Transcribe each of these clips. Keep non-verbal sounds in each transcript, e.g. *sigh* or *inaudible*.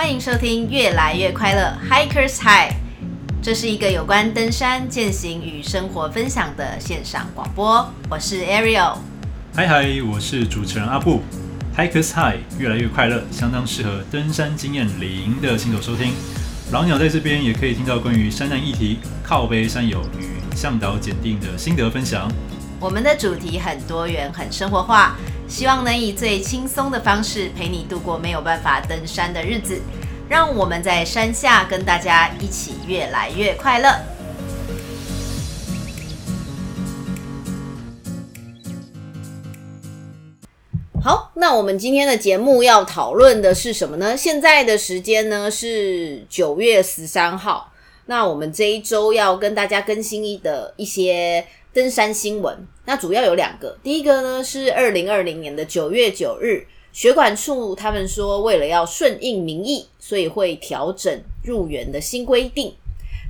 欢迎收听《越来越快乐 Hikers High》，这是一个有关登山、健行与生活分享的线上广播。我是 Ariel，嗨嗨，我是主持人阿布。Hikers High 越来越快乐，相当适合登山经验零的新手收听。老鸟在这边也可以听到关于山难议题、靠背山友与向导检定的心得分享。我们的主题很多元、很生活化，希望能以最轻松的方式陪你度过没有办法登山的日子。让我们在山下跟大家一起越来越快乐。好，那我们今天的节目要讨论的是什么呢？现在的时间呢是九月十三号。那我们这一周要跟大家更新一的一些。登山新闻，那主要有两个。第一个呢是二零二零年的九月九日，学管处他们说，为了要顺应民意，所以会调整入园的新规定。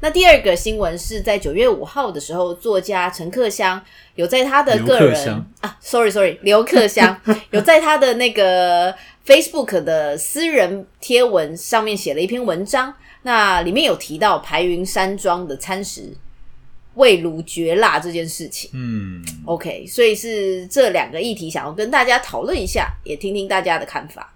那第二个新闻是在九月五号的时候，作家陈克襄有在他的个人啊，sorry sorry，刘克襄 *laughs* 有在他的那个 Facebook 的私人贴文上面写了一篇文章，那里面有提到排云山庄的餐食。味如绝辣这件事情，嗯，OK，所以是这两个议题想要跟大家讨论一下，也听听大家的看法。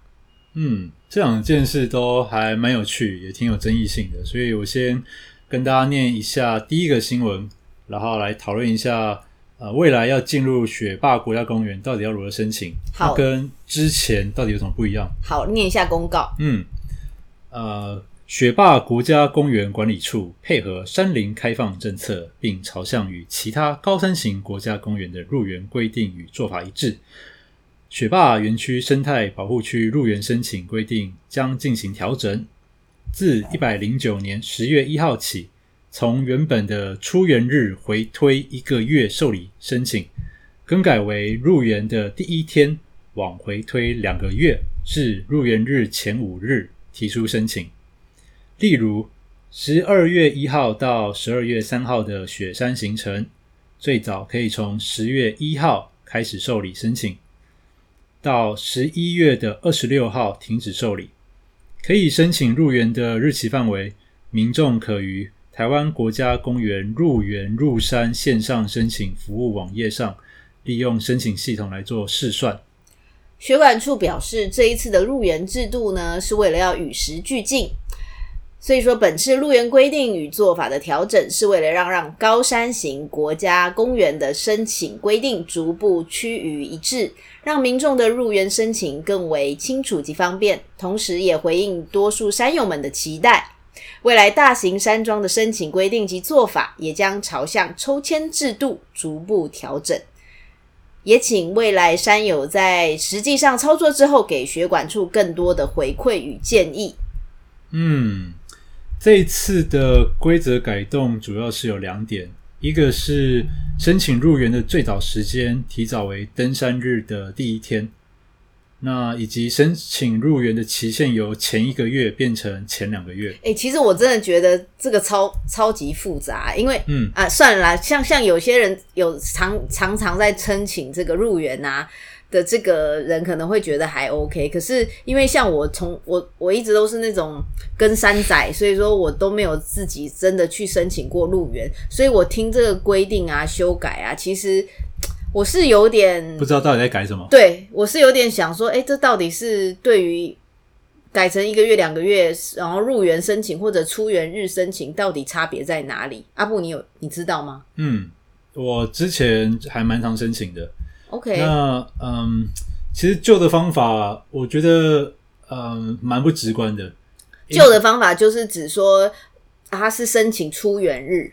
嗯，这两件事都还蛮有趣，也挺有争议性的，所以我先跟大家念一下第一个新闻，然后来讨论一下，呃，未来要进入雪霸国家公园到底要如何申请，好，跟之前到底有什么不一样？好，念一下公告。嗯，呃。雪霸国家公园管理处配合山林开放政策，并朝向与其他高山型国家公园的入园规定与做法一致，雪霸园区生态保护区入园申请规定将进行调整。自一百零九年十月一号起，从原本的出园日回推一个月受理申请，更改为入园的第一天往回推两个月，至入园日前五日提出申请。例如，十二月一号到十二月三号的雪山行程，最早可以从十月一号开始受理申请，到十一月的二十六号停止受理。可以申请入园的日期范围，民众可于台湾国家公园入园入山线上申请服务网页上，利用申请系统来做试算。学管处表示，这一次的入园制度呢，是为了要与时俱进。所以说，本次入园规定与做法的调整，是为了让让高山型国家公园的申请规定逐步趋于一致，让民众的入园申请更为清楚及方便，同时也回应多数山友们的期待。未来大型山庄的申请规定及做法，也将朝向抽签制度逐步调整。也请未来山友在实际上操作之后，给学管处更多的回馈与建议。嗯。这一次的规则改动主要是有两点，一个是申请入园的最早时间提早为登山日的第一天，那以及申请入园的期限由前一个月变成前两个月。诶、欸，其实我真的觉得这个超超级复杂，因为嗯啊，算了啦，像像有些人有常常常在申请这个入园啊。的这个人可能会觉得还 OK，可是因为像我从我我一直都是那种跟山仔，所以说我都没有自己真的去申请过入园，所以我听这个规定啊、修改啊，其实我是有点不知道到底在改什么。对，我是有点想说，诶，这到底是对于改成一个月、两个月，然后入园申请或者出园日申请，到底差别在哪里？阿布，你有你知道吗？嗯，我之前还蛮常申请的。OK，那嗯，其实旧的方法，我觉得嗯蛮不直观的。旧的方法就是指说，他是申请出园日，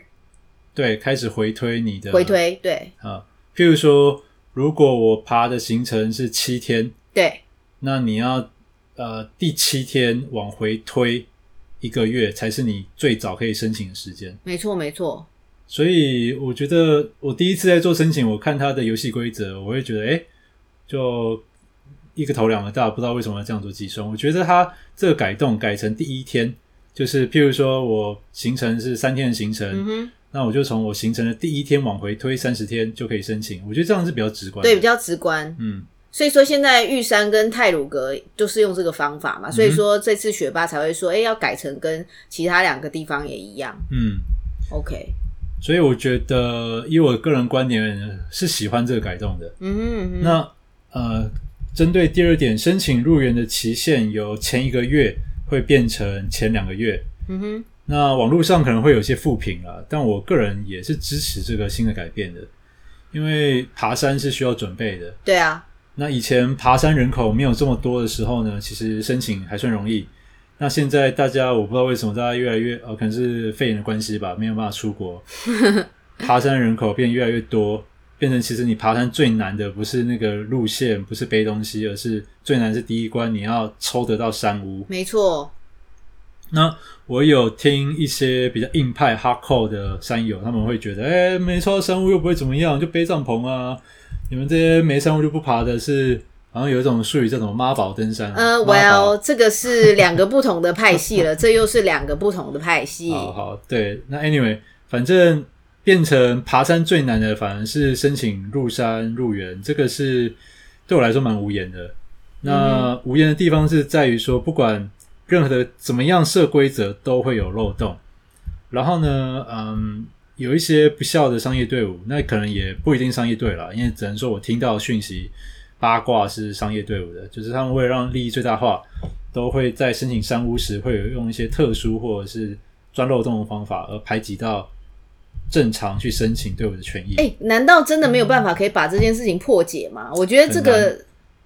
对，开始回推你的回推，对啊。譬如说，如果我爬的行程是七天，对，那你要呃第七天往回推一个月，才是你最早可以申请的时间。没错，没错。所以我觉得，我第一次在做申请，我看他的游戏规则，我会觉得，哎，就一个头两个大，不知道为什么要这样做计算。我觉得他这个改动改成第一天，就是譬如说我行程是三天的行程，嗯，那我就从我行程的第一天往回推三十天就可以申请。我觉得这样是比较直观，对，比较直观。嗯，所以说现在玉山跟泰鲁格就是用这个方法嘛，所以说这次学霸才会说，哎、欸，要改成跟其他两个地方也一样。嗯，OK。所以我觉得，以我个人观点是喜欢这个改动的。嗯哼嗯哼。那呃，针对第二点，申请入园的期限由前一个月会变成前两个月。嗯哼。那网络上可能会有些负评啦，但我个人也是支持这个新的改变的，因为爬山是需要准备的。对啊。那以前爬山人口没有这么多的时候呢，其实申请还算容易。那现在大家我不知道为什么大家越来越哦，可能是肺炎的关系吧，没有办法出国，*laughs* 爬山人口变越来越多，变成其实你爬山最难的不是那个路线，不是背东西，而是最难是第一关你要抽得到山屋。没错。那我有听一些比较硬派 hardcore 的山友，他们会觉得，哎，没抽到山屋又不会怎么样，就背帐篷啊。你们这些没山屋就不爬的是，好像有一种术语叫什么妈宝登山。呃，Well，这个是两个不同的派系了，*laughs* 这又是两个不同的派系。好好，对，那 Anyway，反正变成爬山最难的，反而是申请入山入园，这个是对我来说蛮无言的。那无言的地方是在于说，不管任何的怎么样设规则，都会有漏洞。然后呢，嗯。有一些不孝的商业队伍，那可能也不一定商业队了，因为只能说我听到讯息八卦是商业队伍的，就是他们为了让利益最大化，都会在申请山屋时会有用一些特殊或者是钻漏洞的方法，而排挤到正常去申请队伍的权益。哎、欸，难道真的没有办法可以把这件事情破解吗？我觉得这个。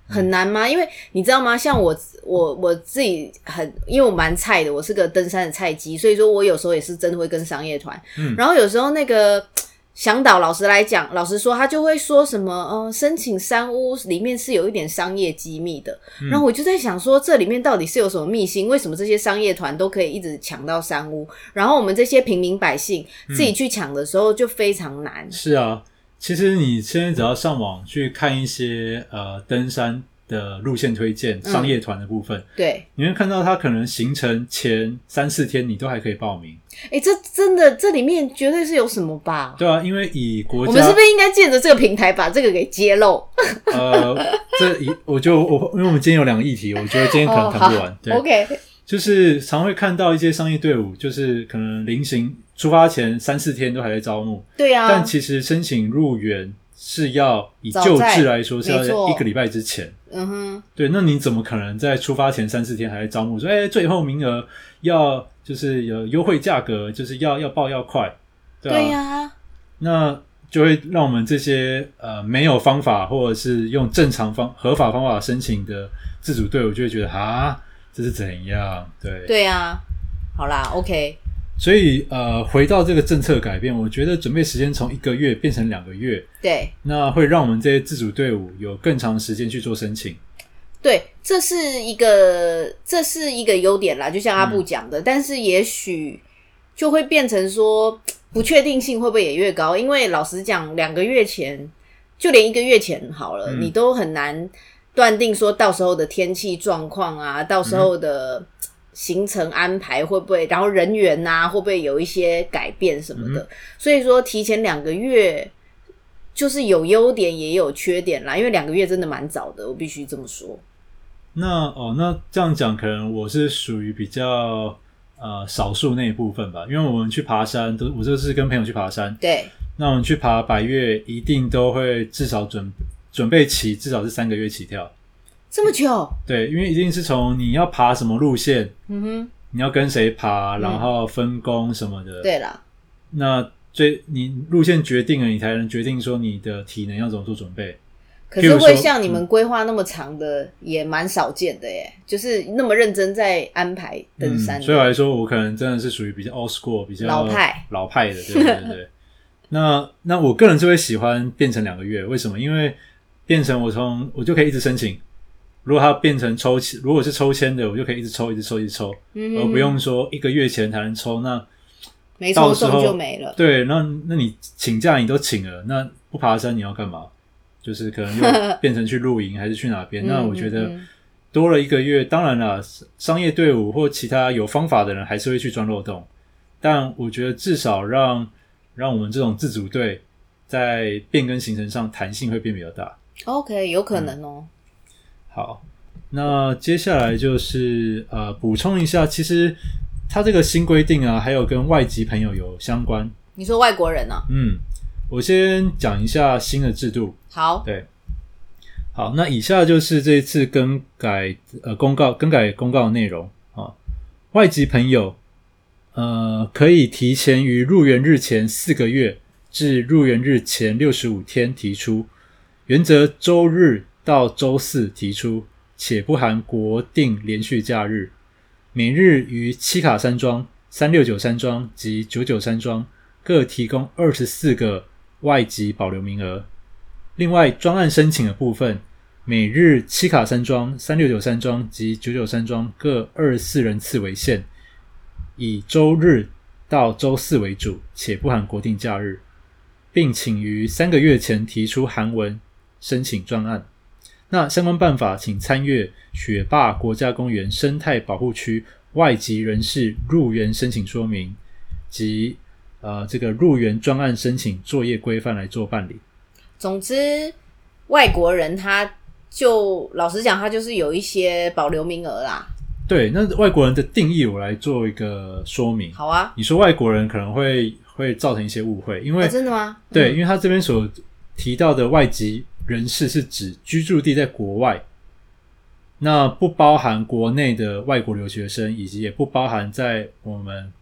很难吗？因为你知道吗？像我我我自己很，因为我蛮菜的，我是个登山的菜鸡，所以说我有时候也是真的会跟商业团。嗯，然后有时候那个向导老师来讲，老实说，他就会说什么，呃，申请山屋里面是有一点商业机密的。嗯，然后我就在想说，这里面到底是有什么秘辛？为什么这些商业团都可以一直抢到山屋，然后我们这些平民百姓自己去抢的时候就非常难。嗯，是啊。其实你现在只要上网去看一些呃登山的路线推荐，商业团的部分，嗯，对，你会看到它可能行程前三四天你都还可以报名。哎，这真的这里面绝对是有什么吧？对啊，因为以国家，我们是不是应该借着这个平台把这个给揭露？呃，这一我就我因为我们今天有两个议题，我觉得今天可能谈不完。哦，对，OK，就是常会看到一些商业队伍，就是可能临行。出发前三四天都还在招募，对啊，但其实申请入园是要以旧制来说是要一个礼拜之前。嗯哼，对，那你怎么可能在出发前三四天还在招募？说，哎、欸，最后名额要就是有优惠价格，就是要要报要快，对啊，对啊，那就会让我们这些呃没有方法或者是用正常方合法方法申请的自主队伍就会觉得啊，这是怎样？对，对啊，好啦，OK。所以，呃，回到这个政策改变，我觉得准备时间从一个月变成两个月，对，那会让我们这些自主队伍有更长的时间去做申请。对，这是一个这是一个优点啦，就像阿布讲的，嗯、但是也许就会变成说不确定性会不会也越高？因为老实讲，两个月前就连一个月前好了，嗯、你都很难断定说到时候的天气状况啊，到时候的。嗯行程安排会不会，然后人员呐、啊、会不会有一些改变什么的？嗯、所以说提前两个月就是有优点也有缺点啦，因为两个月真的蛮早的，我必须这么说。那哦，那这样讲可能我是属于比较呃少数那一部分吧，因为我们去爬山都我这是跟朋友去爬山，对，那我们去爬百岳一定都会至少准准备起至少是三个月起跳。这么久？对，因为一定是从你要爬什么路线，嗯哼，你要跟谁爬，然后分工什么的。嗯、对了，那最你路线决定了，你才能决定说你的体能要怎么做准备。可是会像你们规划那么长的，嗯、也蛮少见的耶，就是那么认真在安排登山、嗯。所以我来说，我可能真的是属于比较 old school，比较老派老派的，对对对，对。*laughs* 那那我个人就会喜欢变成两个月，为什么？因为变成我从我就可以一直申请。如果它变成抽签，如果是抽签的，我就可以一直抽，一直抽，一直抽，嗯、而不用说一个月前才能抽。那没抽中就没了。对，那那你请假你都请了，那不爬山你要干嘛？就是可能又变成去露营还是去哪边？*laughs* 那我觉得多了一个月，当然了，商业队伍或其他有方法的人还是会去钻漏洞，但我觉得至少让让我们这种自主队在变更行程上弹性会变比较大。OK，有可能哦。嗯好，那接下来就是呃补充一下，其实它这个新规定啊，还有跟外籍朋友有相关。你说外国人呢、啊？嗯，我先讲一下新的制度。好，对，好，那以下就是这一次更改呃公告更改公告的内容啊。外籍朋友呃可以提前于入园日前四个月至入园日前六十五天提出，原则周日到周四提出，且不含国定连续假日。每日于七卡山庄、三六九山庄及九九山庄。各提供二十四个外籍保留名额。另外，专案申请的部分，每日七卡山庄、三六九山庄及九九山庄各二十四人次为限，以周日到周四为主，且不含国定假日，并请于三个月前提出函文申请专案。那相关办法，请参阅雪霸国家公园生态保护区外籍人士入园申请说明及。呃，这个入园专案申请作业规范来做办理。总之，外国人他就老实讲，他就是有一些保留名额啦。对，那外国人的定义，我来做一个说明。好啊，你说外国人可能会会造成一些误会，因为、哦、真的吗？对，嗯、因为他这边所提到的外籍人士是指居住地在国外，那不包含国内的外国留学生，以及也不包含在我们。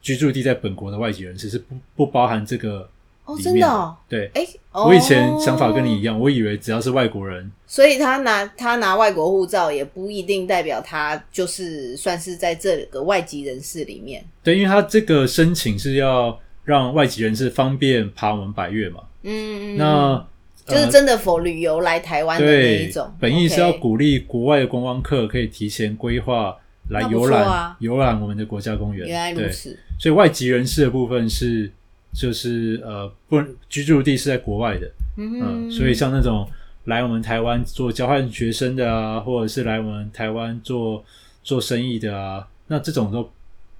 居住地在本国的外籍人士是不不包含这个哦，真的哦，对，哎、哦，我以前想法跟你一样，我以为只要是外国人，所以他拿他拿外国护照也不一定代表他就是算是在这个外籍人士里面。对，因为他这个申请是要让外籍人士方便爬我们百越嘛，嗯，那就是真的 for 旅游来台湾的那一种，本意是要鼓励国外的观光客可以提前规划。来游览游览我们的国家公园，原来如此。所以外籍人士的部分是，就是呃，不居住地是在国外的，嗯，嗯，所以像那种来我们台湾做交换学生的啊，或者是来我们台湾做做生意的啊，那这种都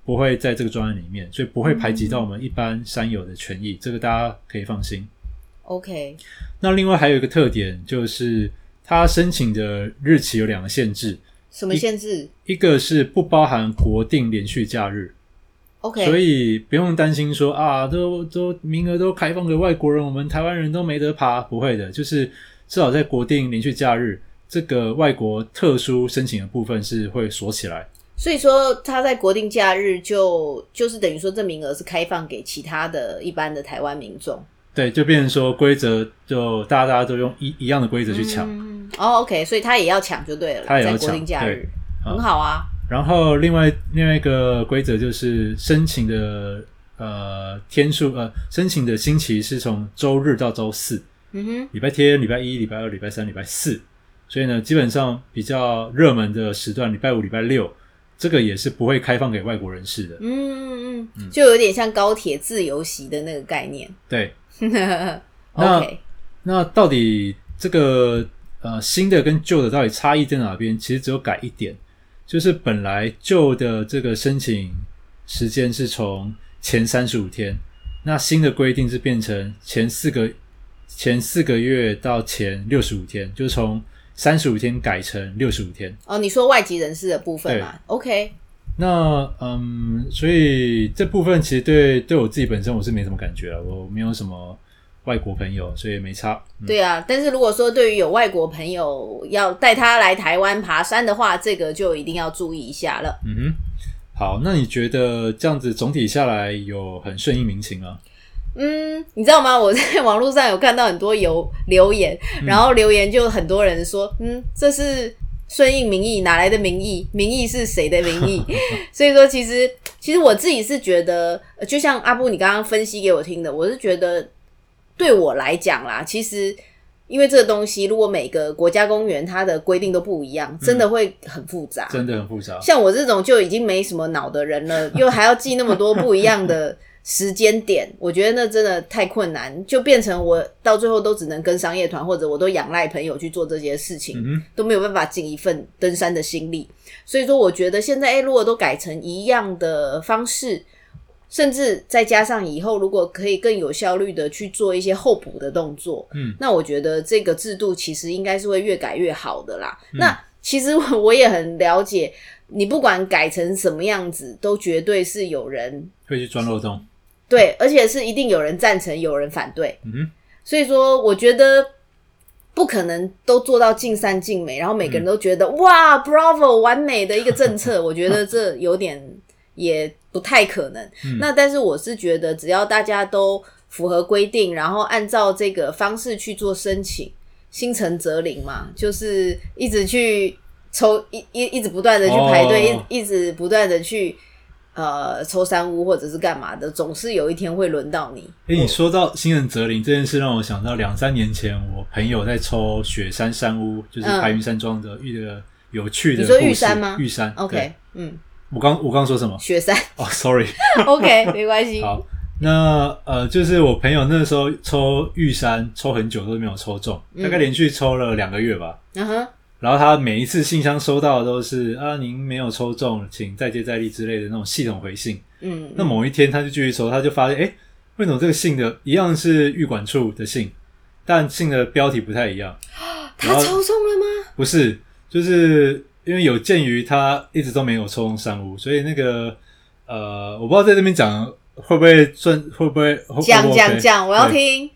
不会在这个专案里面，所以不会排挤到我们一般山友的权益，嗯，这个大家可以放心。OK。那另外还有一个特点就是，他申请的日期有两个限制。什么限制？一个是不包含国定连续假日，OK，所以不用担心说啊，都都名额都开放给外国人，我们台湾人都没得爬，不会的，就是至少在国定连续假日这个外国特殊申请的部分是会锁起来。所以说他在国定假日就就是等于说这名额是开放给其他的一般的台湾民众。对，就变成说规则就大家大家都用一一样的规则去抢。嗯，哦，OK，所以他也要抢就对了。他也要抢，在国定假日，很好啊。然后另外另外一个规则就是申请的呃天数呃申请的星期是从周日到周四。嗯哼，礼拜天、礼拜一、礼拜二、礼拜三、礼拜四。所以呢，基本上比较热门的时段，礼拜五、礼拜六，这个也是不会开放给外国人士的。嗯嗯嗯，就有点像高铁自由席的那个概念。对。那那到底这个呃新的跟旧的到底差异在哪边？其实只有改一点，就是本来旧的这个申请时间是从前三十五天，那新的规定是变成前四个前四个月到前六十五天，就从三十五天改成六十五天。哦，你说外籍人士的部分嘛？OK。那嗯，所以这部分其实对对我自己本身我是没什么感觉了，我没有什么外国朋友，所以没差。嗯、对啊，但是如果说对于有外国朋友要带他来台湾爬山的话，这个就一定要注意一下了。嗯哼，好，那你觉得这样子总体下来有很顺应民情吗？嗯，你知道吗？我在 *laughs* 网络上有看到很多有留言，然后留言就很多人说，嗯，这是。顺应民意，哪来的民意？民意是谁的民意？*laughs* 所以说，其实其实我自己是觉得，就像阿布你刚刚分析给我听的，我是觉得对我来讲啦，其实因为这个东西，如果每个国家公园它的规定都不一样，真的会很复杂，真的很复杂。像我这种就已经没什么脑的人了，又还要记那么多不一样的。时间点，我觉得那真的太困难，就变成我到最后都只能跟商业团，或者我都仰赖朋友去做这些事情，嗯、都没有办法尽一份登山的心力。所以说，我觉得现在，诶，如果都改成一样的方式，甚至再加上以后如果可以更有效率的去做一些候补的动作，嗯，那我觉得这个制度其实应该是会越改越好的啦。嗯、那其实我也很了解，你不管改成什么样子，都绝对是有人会去钻漏洞，对，而且是一定有人赞成，有人反对，嗯哼，所以说我觉得。不可能都做到尽善尽美，然后每个人都觉得、嗯、哇，Bravo，完美的一个政策。*laughs* 我觉得这有点也不太可能。嗯、那但是我是觉得，只要大家都符合规定，然后按照这个方式去做申请，心诚则灵嘛，就是一直去抽，一一一直不断的去排队，哦、一一直不断的去。呃，抽山屋或者是干嘛的，总是有一天会轮到你。哎、欸，你说到新人择林这件事，让我想到两三年前，我朋友在抽雪山山屋，就是白云山庄的一个有趣的。你说玉山吗？玉山。OK，嗯。我刚我刚说什么？雪山。哦、oh,，Sorry。*laughs* OK，没关系。好，那呃，就是我朋友那时候抽玉山，抽很久都没有抽中，嗯、大概连续抽了两个月吧。嗯哼。然后他每一次信箱收到的都是啊，您没有抽中，请再接再厉之类的那种系统回信。嗯，那某一天他就继续抽，他就发现，哎，为什么这个信的一样是预管处的信，但信的标题不太一样？*gasps* 他抽中了吗？不是，就是因为有鉴于他一直都没有抽中山屋，所以那个呃，我不知道在这边讲会不会算，会不会讲讲讲，我要听。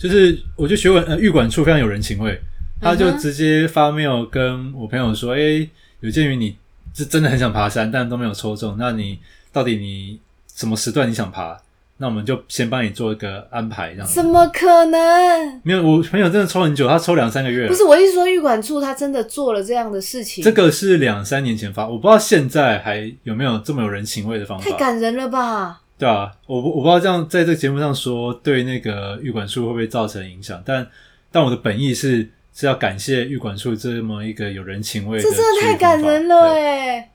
就是我觉得学文呃预管处非常有人情味。他就直接发 mail 跟我朋友说：“诶、欸，有鉴于你是真的很想爬山，但都没有抽中，那你到底你什么时段你想爬？那我们就先帮你做一个安排，这样子。”怎么可能？没有，我朋友真的抽很久，他抽两三个月。不是，我意思说，预管处他真的做了这样的事情。这个是两三年前发，我不知道现在还有没有这么有人情味的方法。太感人了吧？对啊，我我不知道这样在这个节目上说对那个预管处会不会造成影响，但但我的本意是。是要感谢玉管处这么一个有人情味的，这真的太感人了哎！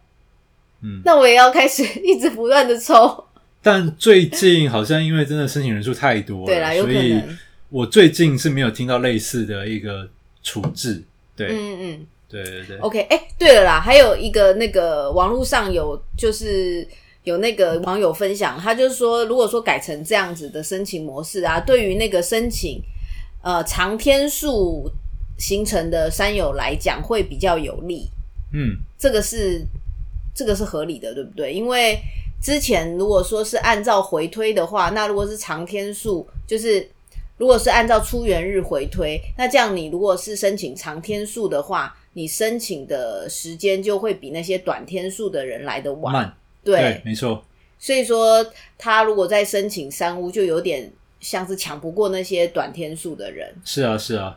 嗯，那我也要开始 *laughs* 一直不断的抽。但最近好像因为真的申请人数太多了，对啦，有可能。所以我最近是没有听到类似的一个处置。对，嗯嗯，对对对。OK，哎、欸，对了啦，还有一个那个网络上有就是有那个网友分享，他就是说，如果说改成这样子的申请模式啊，对于那个申请呃长天数。形成的山友来讲会比较有利，嗯，这个是这个是合理的，对不对？因为之前如果说是按照回推的话，那如果是长天数，就是如果是按照出园日回推，那这样你如果是申请长天数的话，你申请的时间就会比那些短天数的人来的晚，慢，对，对，没错。所以说他如果在申请三屋，就有点像是抢不过那些短天数的人。是啊，是啊。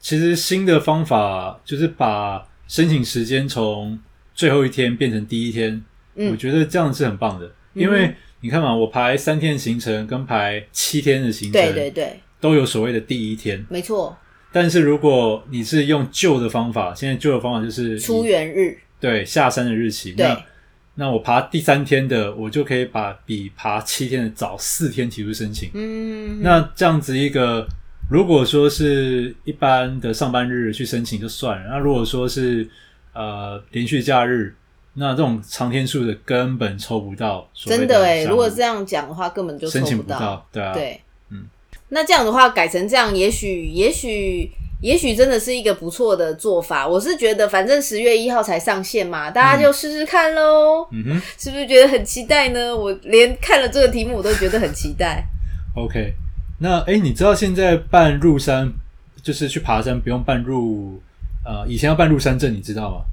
其实新的方法就是把申请时间从最后一天变成第一天，嗯，我觉得这样是很棒的。嗯，因为你看嘛，我排三天的行程跟排七天的行程，对对对，都有所谓的第一天，没错。但是如果你是用旧的方法，现在旧的方法就是出园日，对，下山的日期，那那我爬第三天的，我就可以把比爬七天的早四天提出申请，嗯，那这样子一个。如果说是一般的上班日去申请就算了，那如果说是呃连续假日，那这种长天数的根本抽不到。真的诶，如果这样讲的话，根本就。申请不到，对啊，对，嗯。那这样的话改成这样，也许也许也许真的是一个不错的做法。我是觉得，反正十月一号才上线嘛，大家就试试看喽。嗯哼，是不是觉得很期待呢？我连看了这个题目我都觉得很期待。OK。那哎，你知道现在办入山，就是去爬山不用办入，呃，以前要办入山证，你知道吗？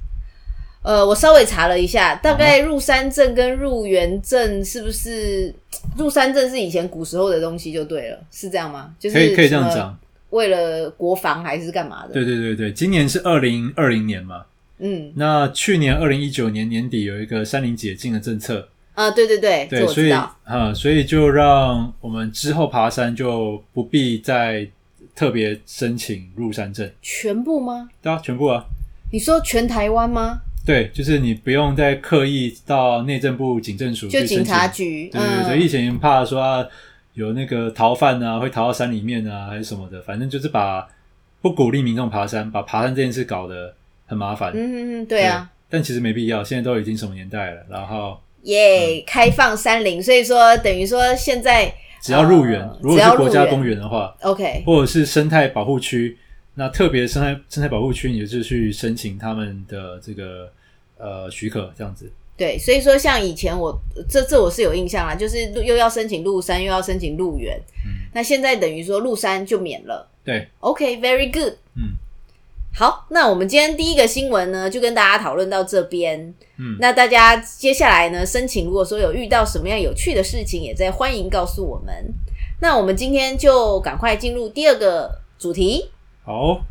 呃，我稍微查了一下，大概入山证跟入园证是不是？*tsk* 入山证是以前古时候的东西就对了，是这样吗？就是可以可以这样讲，为了国防还是干嘛的？对对对对，今年是二零二零年嘛，嗯，那去年二零一九年年底有一个山林解禁的政策。啊，对对对，对，所以啊，所以就让我们之后爬山就不必再特别申请入山证，全部吗？对啊，全部啊。你说全台湾吗？对，就是你不用再刻意到内政部警政署，就警察局。对对对，以前怕说啊，有那个逃犯啊，会逃到山里面啊，还是什么的，反正就是把不鼓励民众爬山，把爬山这件事搞得很麻烦。嗯嗯嗯，对啊。但其实没必要，现在都已经什么年代了，然后。也开放山林，所以说等于说现在只要入园，呃、如果是国家公园的话，OK，或者是生态保护区，那特别生态生态保护区，你就是去申请他们的这个呃许可，这样子。对，所以说像以前我这这我是有印象啦，就是又要申请入山，又要申请入园，嗯，那现在等于说入山就免了。对，OK，very good，嗯。好，那我们今天第一个新闻呢，就跟大家讨论到这边。嗯，那大家接下来呢，申请如果说有遇到什么样有趣的事情，也在欢迎告诉我们。那我们今天就赶快进入第二个主题。好，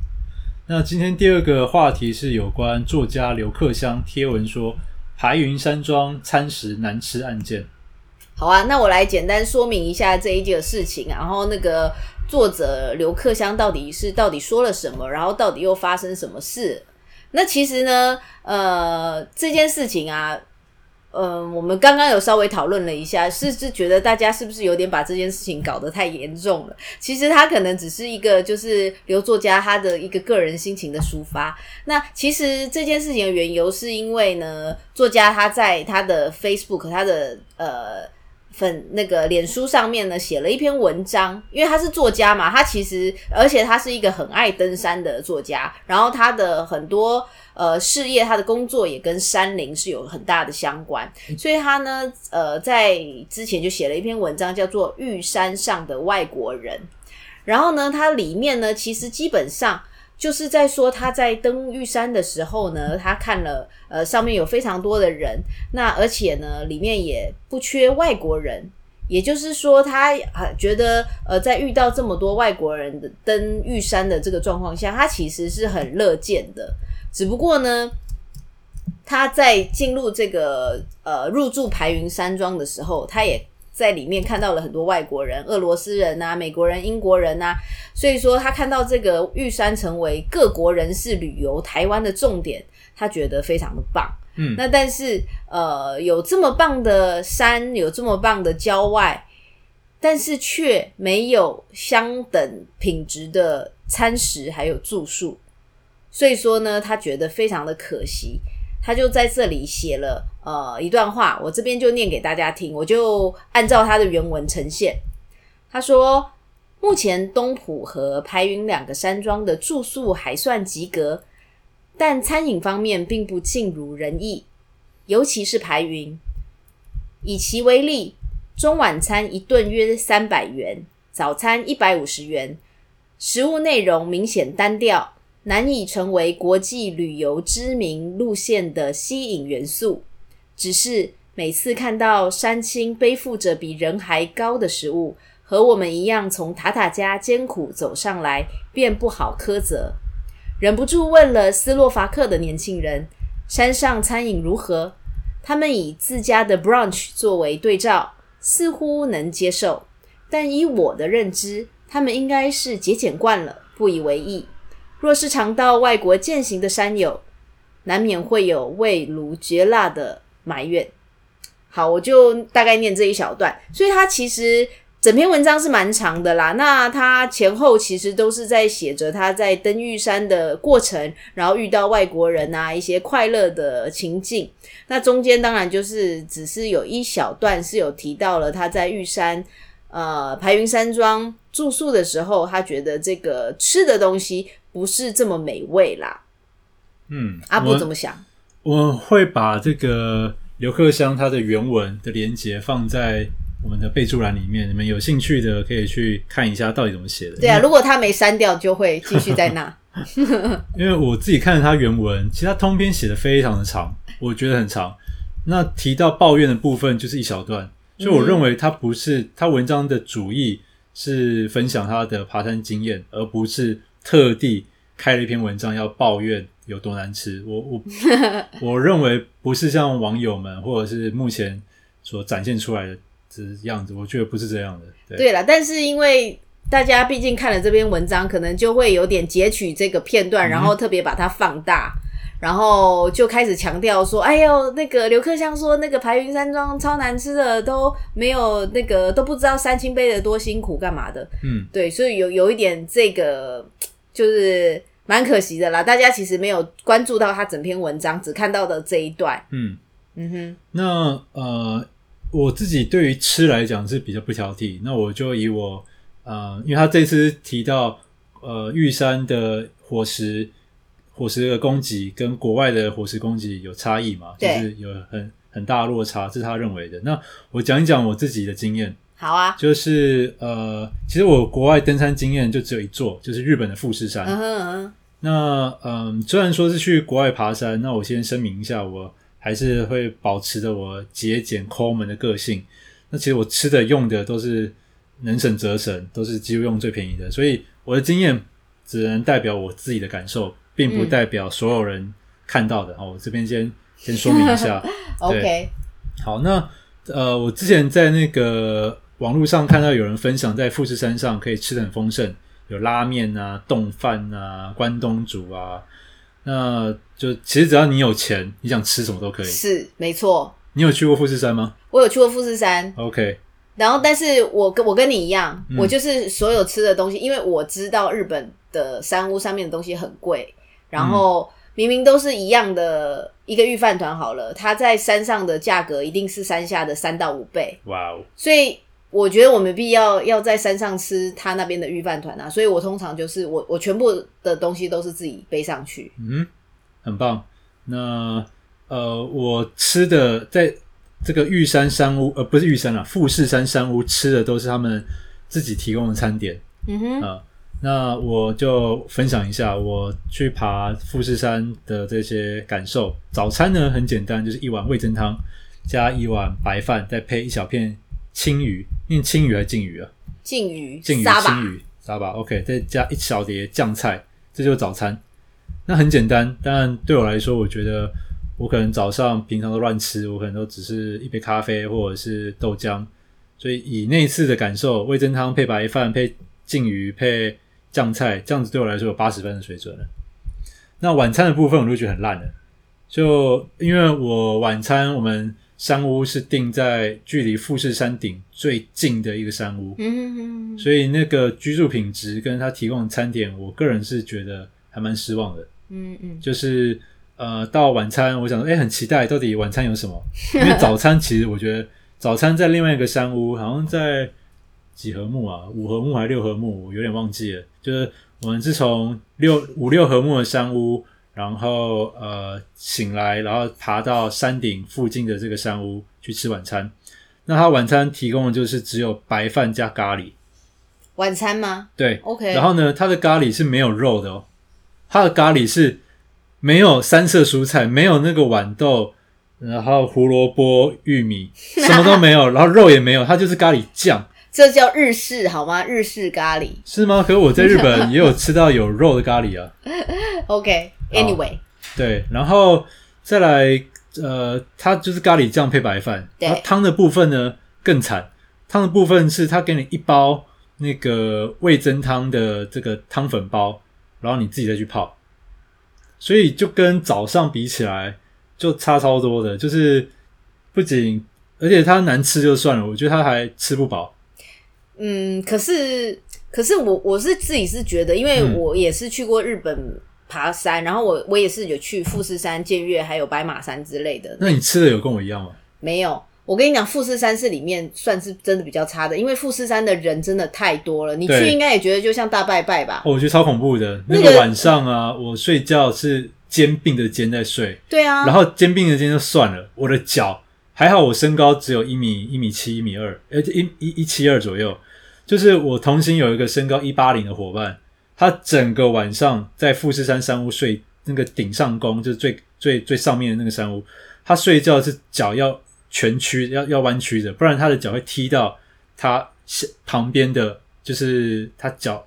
那今天第二个话题是有关作家刘克襄贴文说排云山庄餐食难吃案件。好啊，那我来简单说明一下这一件事情，然后那个。作者刘克襄到底是到底说了什么？然后到底又发生什么事？那其实呢，呃，这件事情啊，嗯、我们刚刚有稍微讨论了一下，是是觉得大家是不是有点把这件事情搞得太严重了？其实他可能只是一个就是刘作家他的一个个人心情的抒发。那其实这件事情的缘由是因为呢，作家他在他的 Facebook 他的呃。粉那个脸书上面呢，写了一篇文章，因为他是作家嘛，他其实而且他是一个很爱登山的作家，然后他的很多呃事业，他的工作也跟山林是有很大的相关，所以他呢呃在之前就写了一篇文章，叫做《玉山上的外国人》，然后呢，它里面呢其实基本上。就是在说他在登玉山的时候呢，他看了呃上面有非常多的人，那而且呢里面也不缺外国人，也就是说他觉得呃在遇到这么多外国人的登玉山的这个状况下，他其实是很乐见的。只不过呢，他在进入这个呃入住排云山庄的时候，他也。在里面看到了很多外国人，俄罗斯人啊、美国人、英国人啊，所以说他看到这个玉山成为各国人士旅游台湾的重点，他觉得非常的棒。嗯，那但是呃，有这么棒的山，有这么棒的郊外，但是却没有相等品质的餐食还有住宿，所以说呢，他觉得非常的可惜。他就在这里写了呃一段话，我这边就念给大家听，我就按照他的原文呈现。他说：“目前东浦和排云两个山庄的住宿还算及格，但餐饮方面并不尽如人意，尤其是排云。以其为例，中晚餐一顿约三百元，早餐一百五十元，食物内容明显单调。”难以成为国际旅游知名路线的吸引元素。只是每次看到山青背负着比人还高的食物，和我们一样从塔塔加艰苦走上来，便不好苛责。忍不住问了斯洛伐克的年轻人：“山上餐饮如何？”他们以自家的 brunch 作为对照，似乎能接受。但以我的认知，他们应该是节俭惯了，不以为意。若是常到外国践行的山友，难免会有味如嚼蜡的埋怨。好，我就大概念这一小段。所以他其实整篇文章是蛮长的啦。那他前后其实都是在写着他在登玉山的过程，然后遇到外国人啊，一些快乐的情境。那中间当然就是只是有一小段是有提到了他在玉山呃排云山庄住宿的时候，他觉得这个吃的东西。不是这么美味啦。嗯，阿布怎么想？我，会把这个刘克香他的原文的连接放在我们的备注栏里面，你们有兴趣的可以去看一下到底怎么写的。对啊，如果他没删掉，就会继续在那。*laughs* 因为我自己看了他原文，其实他通篇写的非常的长，我觉得很长。那提到抱怨的部分就是一小段，所以我认为他不是他文章的主意是分享他的爬山经验，而不是。特地开了一篇文章要抱怨有多难吃，我我 *laughs* 我认为不是像网友们或者是目前所展现出来的这样子，我觉得不是这样的。对，对啦，但是因为大家毕竟看了这篇文章，可能就会有点截取这个片段，然后特别把它放大，嗯、然后就开始强调说：“哎呦，那个刘克襄说那个排云山庄超难吃的，都没有那个都不知道三清杯的多辛苦干嘛的。”嗯，对，所以有有一点这个。就是蛮可惜的啦，大家其实没有关注到他整篇文章，只看到的这一段。嗯，嗯哼，那呃，我自己对于吃来讲是比较不挑剔。那我就以我呃，因为他这次提到呃玉山的伙食伙食的供给跟国外的伙食供给有差异嘛，就是有很很大落差，这是他认为的。那我讲一讲我自己的经验。好啊，就是呃，其实我国外登山经验就只有一座，就是日本的富士山。嗯哼嗯哼。那嗯，虽然说是去国外爬山，那我先声明一下，我还是会保持着我节俭抠门的个性。那其实我吃的用的都是能省则省，都是几乎用最便宜的，所以我的经验只能代表我自己的感受，并不代表所有人看到的。哦、嗯，我这边先先说明一下。*laughs* OK。好，那呃，我之前在那个。网络上看到有人分享，在富士山上可以吃得很丰盛，有拉面啊、冻饭啊、关东煮啊，那就其实只要你有钱，你想吃什么都可以。是，没错。你有去过富士山吗？我有去过富士山。OK。然后，但是我跟我跟你一样，嗯，我就是所有吃的东西，因为我知道日本的山屋上面的东西很贵，然后明明都是一样的一个御饭团好了，它在山上的价格一定是山下的三到五倍。哇哦！所以。我觉得我没必要要在山上吃他那边的御饭团啊，所以我通常就是我我全部的东西都是自己背上去。嗯，很棒。那呃，我吃的在这个玉山山屋，呃，不是玉山啊，富士山山屋吃的都是他们自己提供的餐点。嗯哼。啊、呃，那我就分享一下我去爬富士山的这些感受。早餐呢很简单，就是一碗味噌汤加一碗白饭，再配一小片青鱼。念青鱼还是净鱼啊？净鱼，净鱼，青鱼，沙巴。OK，再加一小碟酱菜，这就是早餐。那很简单，但对我来说，我觉得我可能早上平常都乱吃，我可能都只是一杯咖啡或者是豆浆。所以以那一次的感受，味噌汤配白饭配净鱼配酱菜，这样子对我来说有八十分的水准了。那晚餐的部分，我就觉得很烂了。就因为我晚餐我们。山屋是定在距离富士山顶最近的一个山屋，嗯，所以那个居住品质跟他提供的餐点，我个人是觉得还蛮失望的，嗯嗯，就是呃，到晚餐，我想说，哎、欸，很期待到底晚餐有什么？*laughs* 因为早餐其实我觉得早餐在另外一个山屋，好像在几合目啊，五合目还是六合目，我有点忘记了。就是我们是从六五六合目的山屋。然后呃醒来，然后爬到山顶附近的这个山屋去吃晚餐。那他晚餐提供的就是只有白饭加咖喱。晚餐吗？对，OK。然后呢，他的咖喱是没有肉的哦，他的咖喱是没有三色蔬菜，没有那个豌豆，然后胡萝卜、玉米，*laughs* 什么都没有，然后肉也没有，它就是咖喱酱。这叫日式好吗？日式咖喱是吗？可是我在日本也有吃到有肉的咖喱啊。*laughs* OK。Anyway，对，然后再来，呃，它就是咖喱酱配白饭。对，汤的部分呢更惨，汤的部分是它给你一包那个味增汤的这个汤粉包，然后你自己再去泡，所以就跟早上比起来就差超多的，就是不仅而且它难吃就算了，我觉得它还吃不饱。嗯，可是可是我我是自己是觉得，因为我也是去过日本。嗯爬山，然后我我也是有去富士山、剑岳，还有白马山之类的。那你吃的有跟我一样吗？没有，我跟你讲，富士山是里面算是真的比较差的，因为富士山的人真的太多了。你去应该也觉得就像大拜拜吧？哦，我觉得超恐怖的。那个晚上啊，我睡觉是肩并着肩在睡。对啊。然后肩并着肩就算了，我的脚还好，我身高只有一米一米七一米二，呃，一一一七二左右。就是我同行有一个身高一八零的伙伴。他整个晚上在富士山山屋睡，那个顶上宫就是最最最上面的那个山屋，他睡觉是脚要蜷曲，要要弯曲的，不然他的脚会踢到他旁边的，就是他脚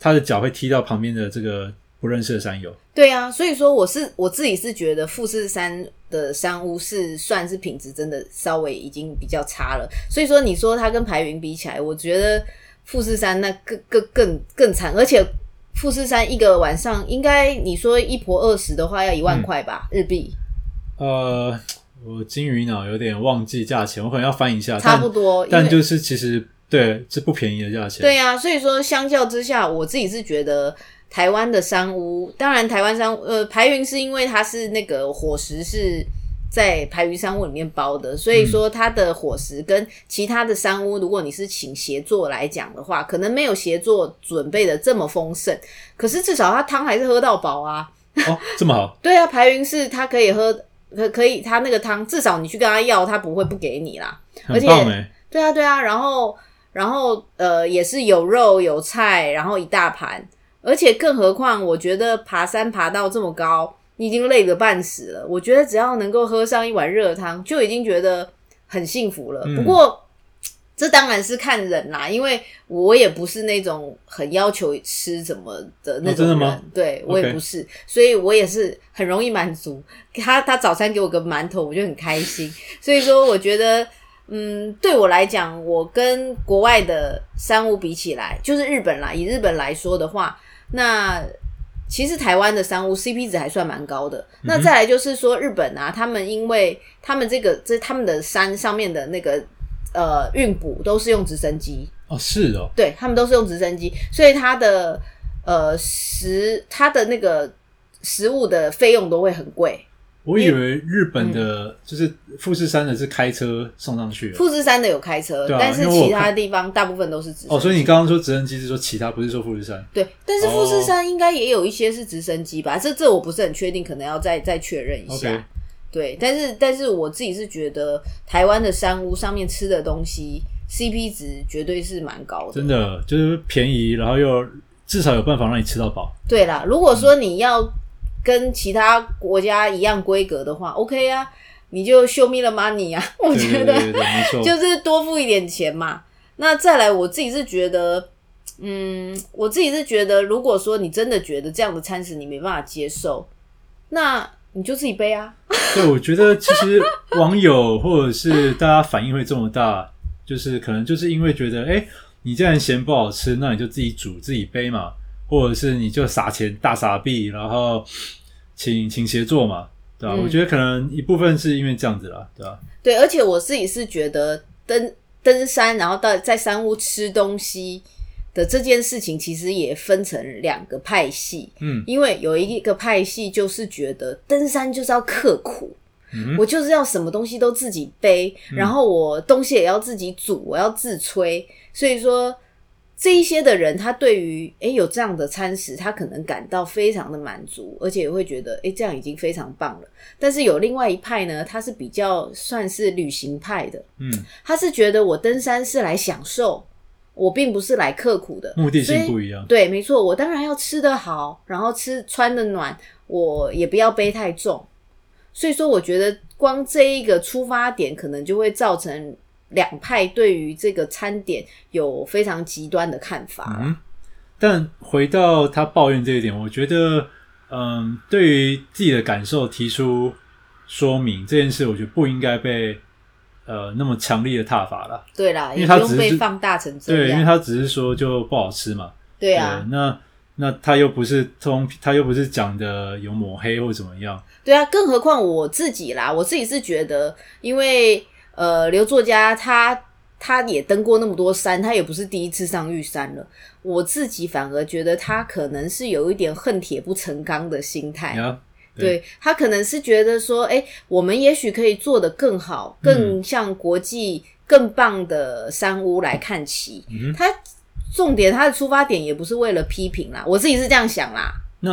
他的脚会踢到旁边的这个不认识的山友。对啊，所以说我是我自己是觉得富士山的山屋是算是品质真的稍微已经比较差了，所以说你说它跟排云比起来，我觉得。富士山那更更更更惨，而且富士山一个晚上应该你说一婆二十的话要一万块吧、嗯、日币？呃，我金鱼脑有点忘记价钱，我可能要翻一下。差不多，但就是其实对是不便宜的价钱。对呀、啊，所以说相较之下，我自己是觉得台湾的山屋，当然台湾山屋呃排云是因为它是那个伙食是在排云山屋里面包的，所以说它的伙食跟其他的山屋，如果你是请协作来讲的话，可能没有协作准备的这么丰盛，可是至少它汤还是喝到饱啊。哦，这么好？*laughs* 对啊，排云是它可以喝，可可以，它那个汤至少你去跟他要，他不会不给你啦。而且，对啊，对啊，然后。然后呃，也是有肉有菜，然后一大盘，而且更何况，我觉得爬山爬到这么高，你已经累得半死了。我觉得只要能够喝上一碗热汤，就已经觉得很幸福了。嗯、不过这当然是看人啦，因为我也不是那种很要求吃什么的那种人，哦、真的吗？对，我也不是.所以我也是很容易满足。他他早餐给我个馒头，我就很开心。*laughs* 所以说，我觉得。嗯，对我来讲，我跟国外的山屋比起来，就是日本啦。以日本来说的话，那其实台湾的商务 CP 值还算蛮高的。嗯、那再来就是说，日本啊，他们因为他们这个这他们的山上面的那个呃运补都是用直升机哦，是哦，对他们都是用直升机，所以它的呃食它的那个食物的费用都会很贵。我以为日本的就是富士山的是开车送上去，富士山的有开车，但是其他地方大部分都是直升机。哦，所以你刚刚说直升机是说其他，不是说富士山？对，但是富士山应该也有一些是直升机吧？这这我不是很确定，可能要再再确认一下。对，但是但是我自己是觉得台湾的山屋上面吃的东西 CP 值绝对是蛮高的，真的就是便宜，然后又至少有办法让你吃到饱。对啦，如果说你要。跟其他国家一样规格的话，OK 啊，你就 show me the money 啊，*laughs* 我觉得 *laughs* 就是多付一点钱嘛。那再来，我自己是觉得，嗯，我自己是觉得，如果说你真的觉得这样的餐食你没办法接受，那你就自己背啊。*laughs* 对，我觉得其实网友或者是大家反应会这么大，就是可能就是因为觉得，哎，你既然嫌不好吃，那你就自己煮自己背嘛。或者是你就撒钱大傻币，然后请请协作嘛，对吧？嗯、我觉得可能一部分是因为这样子啦，对吧？对，而且我自己是觉得登登山，然后到在山屋吃东西的这件事情，其实也分成两个派系。嗯，因为有一个派系就是觉得登山就是要刻苦，嗯、我就是要什么东西都自己背，嗯、然后我东西也要自己煮，我要自炊，所以说。这一些的人，他对于诶有这样的餐食，他可能感到非常的满足，而且也会觉得诶这样已经非常棒了。但是有另外一派呢，他是比较算是旅行派的，嗯，他是觉得我登山是来享受，我并不是来刻苦的，目的性不一样。对，没错，我当然要吃得好，然后吃穿得暖，我也不要背太重。所以说，我觉得光这一个出发点，可能就会造成。两派对于这个餐点有非常极端的看法。嗯，但回到他抱怨这一点，我觉得，嗯，对于自己的感受提出说明这件事，我觉得不应该被呃那么强烈的挞伐了。对啦，因为他只是被放大成这样。对，因为他只是说就不好吃嘛。对啊。对，那那他又不是通，他又不是讲的有抹黑或怎么样。对啊，更何况我自己啦，我自己是觉得，因为。呃，刘作家他他也登过那么多山，他也不是第一次上玉山了。我自己反而觉得他可能是有一点恨铁不成钢的心态。Yeah, 对，他可能是觉得说，哎，我们也许可以做得更好，更像国际更棒的山屋来看齐。嗯、他重点，他的出发点也不是为了批评啦，我自己是这样想啦。那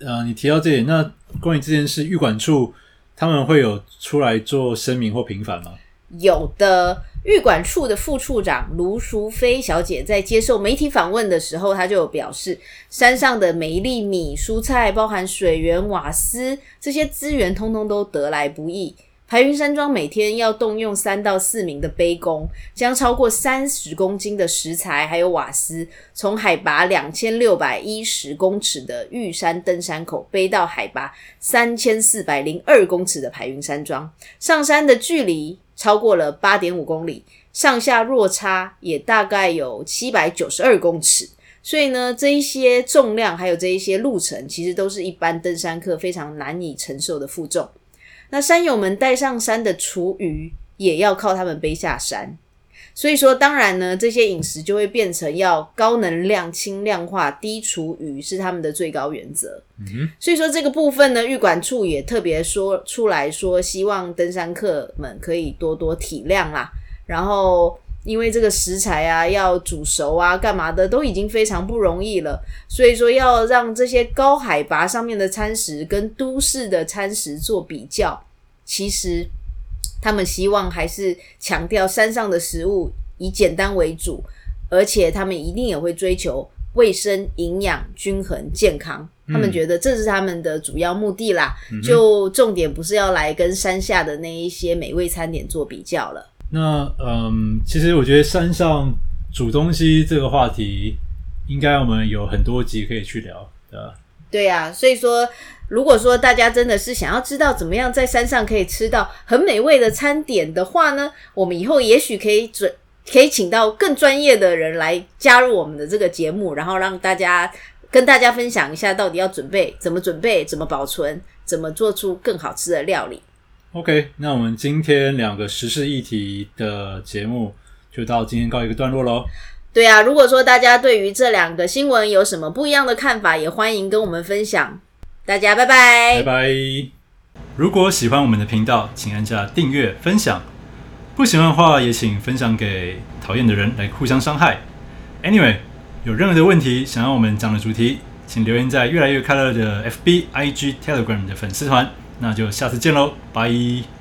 呃，你提到这点，那关于这件事，玉管处。他们会有出来做声明或平反吗？有的，玉管处的副处长卢淑妃小姐在接受媒体访问的时候，她就有表示，山上的每一粒米、蔬菜，包含水源、瓦斯这些资源，通通都得来不易。排云山庄每天要动用三到四名的背工，将超过三十公斤的食材还有瓦斯，从海拔两千六百一十公尺的玉山登山口背到海拔三千四百零二公尺的排云山庄。上山的距离超过了八点五公里，上下落差也大概有七百九十二公尺。所以呢，这一些重量还有这一些路程，其实都是一般登山客非常难以承受的负重。那山友们带上山的厨余也要靠他们背下山，所以说，当然呢，这些饮食就会变成要高能量、轻量化、低厨余是他们的最高原则。嗯，所以说这个部分呢，玉管处也特别说出来说，希望登山客们可以多多体谅啦。然后，因为这个食材啊，要煮熟啊，干嘛的都已经非常不容易了，所以说要让这些高海拔上面的餐食跟都市的餐食做比较，其实。他们希望还是强调山上的食物以简单为主，而且他们一定也会追求卫生、营养、均衡、健康。他们觉得这是他们的主要目的啦。嗯、就重点不是要来跟山下的那一些美味餐点做比较了。那嗯，其实我觉得山上煮东西这个话题，应该我们有很多集可以去聊的。对呀、啊，所以说。如果说大家真的是想要知道怎么样在山上可以吃到很美味的餐点的话呢，我们以后也许可以准可以请到更专业的人来加入我们的这个节目，然后让大家跟大家分享一下到底要准备怎么准备、怎么保存、怎么做出更好吃的料理。OK，那我们今天两个时事议题的节目就到今天告一个段落喽。对啊，如果说大家对于这两个新闻有什么不一样的看法，也欢迎跟我们分享。大家拜拜，拜拜。如果喜欢我们的频道，请按下订阅、分享。不喜欢的话，也请分享给讨厌的人来互相伤害。Anyway，有任何的问题想要我们讲的主题，请留言在越来越快乐的 FB、IG、Telegram 的粉丝团。那就下次见喽，拜。